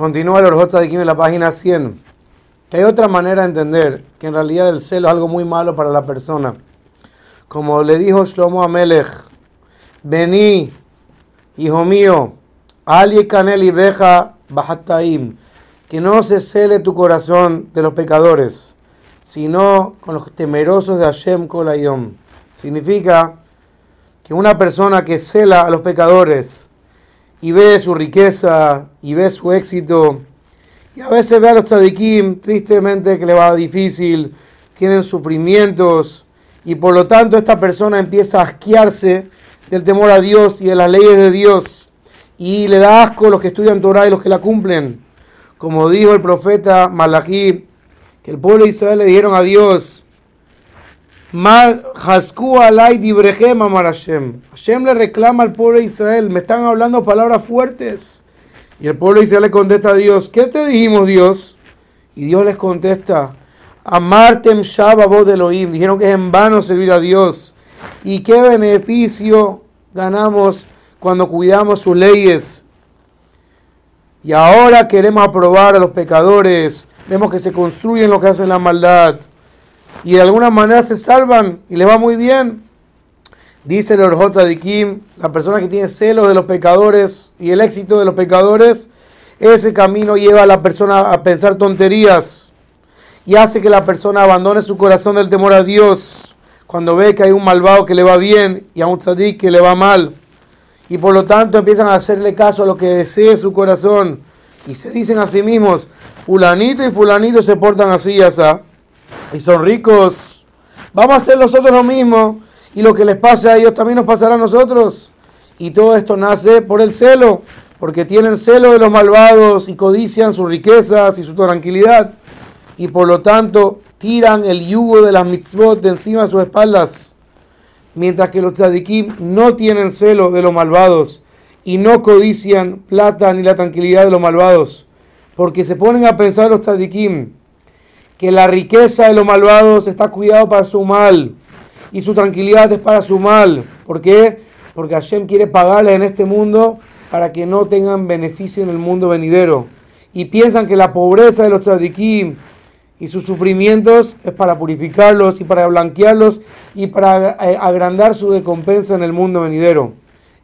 Continúa el Orjot Tzadikim en la página 100. Que hay otra manera de entender que en realidad el celo es algo muy malo para la persona. Como le dijo Shlomo Amelech, vení, hijo mío, Ali Canel y Beja Bajataim, que no se cele tu corazón de los pecadores, sino con los temerosos de Hashem Kolayom. Significa que una persona que cela a los pecadores y ve su riqueza y ve su éxito, y a veces ve a los tzadikim tristemente que le va difícil, tienen sufrimientos, y por lo tanto esta persona empieza a asquearse del temor a Dios y de las leyes de Dios, y le da asco a los que estudian Torah y los que la cumplen. Como dijo el profeta Malachi, que el pueblo de Israel le dijeron a Dios, Hashem. Hashem le reclama al pueblo de Israel, me están hablando palabras fuertes. Y el pueblo de Israel le contesta a Dios, ¿qué te dijimos Dios? Y Dios les contesta, Amartem Shaba voz de Elohim. Dijeron que es en vano servir a Dios. ¿Y qué beneficio ganamos cuando cuidamos sus leyes? Y ahora queremos aprobar a los pecadores. Vemos que se construyen lo que hacen la maldad y de alguna manera se salvan y les va muy bien. Dice el Orjot Kim, la persona que tiene celos de los pecadores y el éxito de los pecadores, ese camino lleva a la persona a pensar tonterías y hace que la persona abandone su corazón del temor a Dios cuando ve que hay un malvado que le va bien y a un tzadik que le va mal. Y por lo tanto empiezan a hacerle caso a lo que desee su corazón. Y se dicen a sí mismos, fulanito y fulanito se portan así y así y son ricos. Vamos a hacer nosotros lo mismo y lo que les pase a ellos también nos pasará a nosotros. Y todo esto nace por el celo, porque tienen celo de los malvados y codician sus riquezas y su tranquilidad. Y por lo tanto tiran el yugo de las mitzvot de encima de sus espaldas. Mientras que los tzadikim no tienen celo de los malvados y no codician plata ni la tranquilidad de los malvados. Porque se ponen a pensar los tzadikim que la riqueza de los malvados está cuidado para su mal y su tranquilidad es para su mal. ¿Por qué? Porque Hashem quiere pagarle en este mundo para que no tengan beneficio en el mundo venidero. Y piensan que la pobreza de los tzadikim y sus sufrimientos es para purificarlos y para blanquearlos y para eh, agrandar su recompensa en el mundo venidero.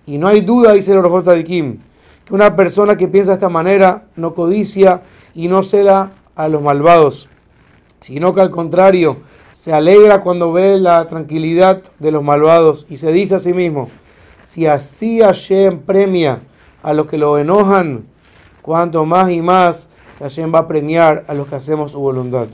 Y no hay duda, dice el Orjot Tzadikim, que una persona que piensa de esta manera no codicia y no cela a los malvados sino que al contrario, se alegra cuando ve la tranquilidad de los malvados y se dice a sí mismo, si así Hashem premia a los que lo enojan, cuanto más y más Hashem va a premiar a los que hacemos su voluntad.